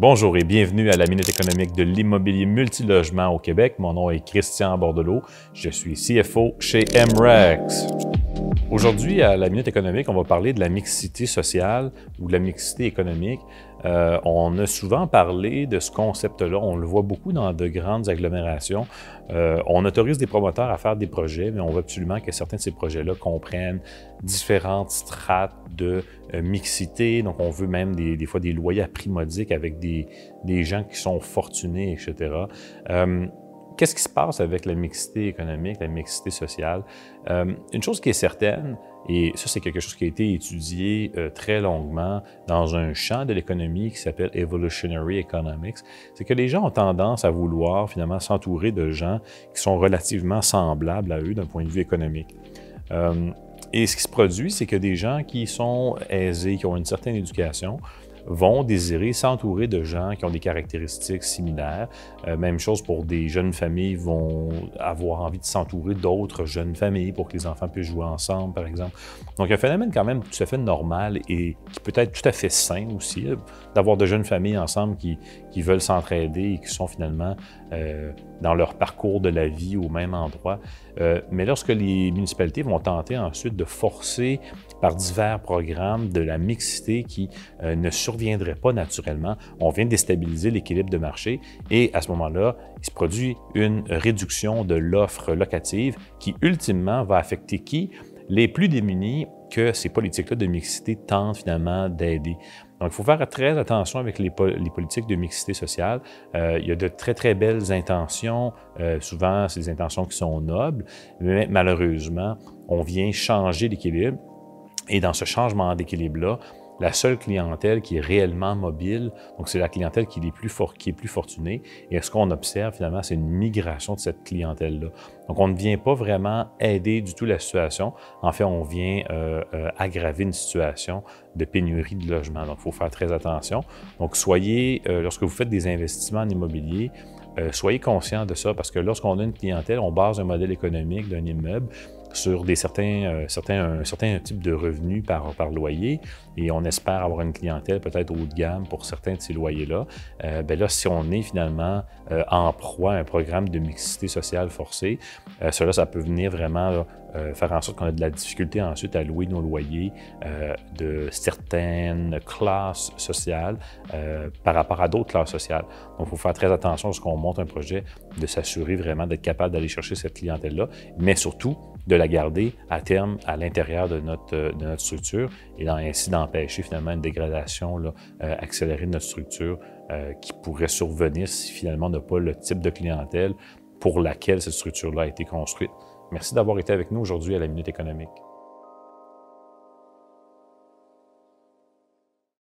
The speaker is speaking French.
Bonjour et bienvenue à la Minute économique de l'immobilier multilogement au Québec. Mon nom est Christian Bordelot. Je suis CFO chez MREX. Aujourd'hui, à la Minute économique, on va parler de la mixité sociale ou de la mixité économique. Euh, on a souvent parlé de ce concept-là. On le voit beaucoup dans de grandes agglomérations. Euh, on autorise des promoteurs à faire des projets, mais on veut absolument que certains de ces projets-là comprennent différentes strates de euh, mixité. Donc, on veut même des, fois des loyers à avec des, des gens qui sont fortunés, etc. Qu'est-ce qui se passe avec la mixité économique, la mixité sociale? Euh, une chose qui est certaine, et ça c'est quelque chose qui a été étudié euh, très longuement dans un champ de l'économie qui s'appelle Evolutionary Economics, c'est que les gens ont tendance à vouloir finalement s'entourer de gens qui sont relativement semblables à eux d'un point de vue économique. Euh, et ce qui se produit, c'est que des gens qui sont aisés, qui ont une certaine éducation, vont désirer s'entourer de gens qui ont des caractéristiques similaires. Euh, même chose pour des jeunes familles vont avoir envie de s'entourer d'autres jeunes familles pour que les enfants puissent jouer ensemble, par exemple. Donc, un phénomène quand même tout à fait normal et qui peut être tout à fait sain aussi, d'avoir de jeunes familles ensemble qui, qui veulent s'entraider et qui sont finalement euh, dans leur parcours de la vie au même endroit. Euh, mais lorsque les municipalités vont tenter ensuite de forcer par divers programmes de la mixité qui euh, ne surviendrait pas naturellement, on vient déstabiliser l'équilibre de marché et à ce moment-là, il se produit une réduction de l'offre locative qui ultimement va affecter qui? Les plus démunis que ces politiques-là de mixité tentent finalement d'aider. Donc, il faut faire très attention avec les, politiques de mixité sociale. Euh, il y a de très, très belles intentions. Euh, souvent, c'est des intentions qui sont nobles, mais malheureusement, on vient changer l'équilibre. Et dans ce changement d'équilibre-là, la seule clientèle qui est réellement mobile, donc c'est la clientèle qui est, plus plus fortunée. Et ce qu'on observe finalement, c'est une migration de cette clientèle-là. Donc on ne vient pas vraiment aider du tout la situation. En fait, on vient euh, euh, aggraver une situation de pénurie de logement. Donc il faut faire très attention. Donc soyez, euh, lorsque vous faites des investissements en immobilier, soyez conscient de ça parce que lorsqu'on a une clientèle, on base un modèle économique d'un immeuble sur des certains, euh, certains, un certain type de revenus par, par loyer et on espère avoir une clientèle peut-être haut de gamme pour certains de ces loyers-là, euh, ben là, si on est finalement euh, en proie à un programme de mixité sociale forcée, cela, ça peut venir vraiment faire en sorte qu'on a de la difficulté ensuite à louer nos loyers de certaines classes sociales par rapport à d'autres classes sociales. Donc, il faut faire très attention lorsqu'on monte un projet de s'assurer vraiment d'être capable d'aller chercher cette clientèle-là, mais surtout de la garder à terme à l'intérieur de notre, de notre structure et ainsi d'empêcher finalement une dégradation là, euh, accélérée de notre structure euh, qui pourrait survenir si finalement on n'a pas le type de clientèle pour laquelle cette structure-là a été construite. Merci d'avoir été avec nous aujourd'hui à la Minute économique.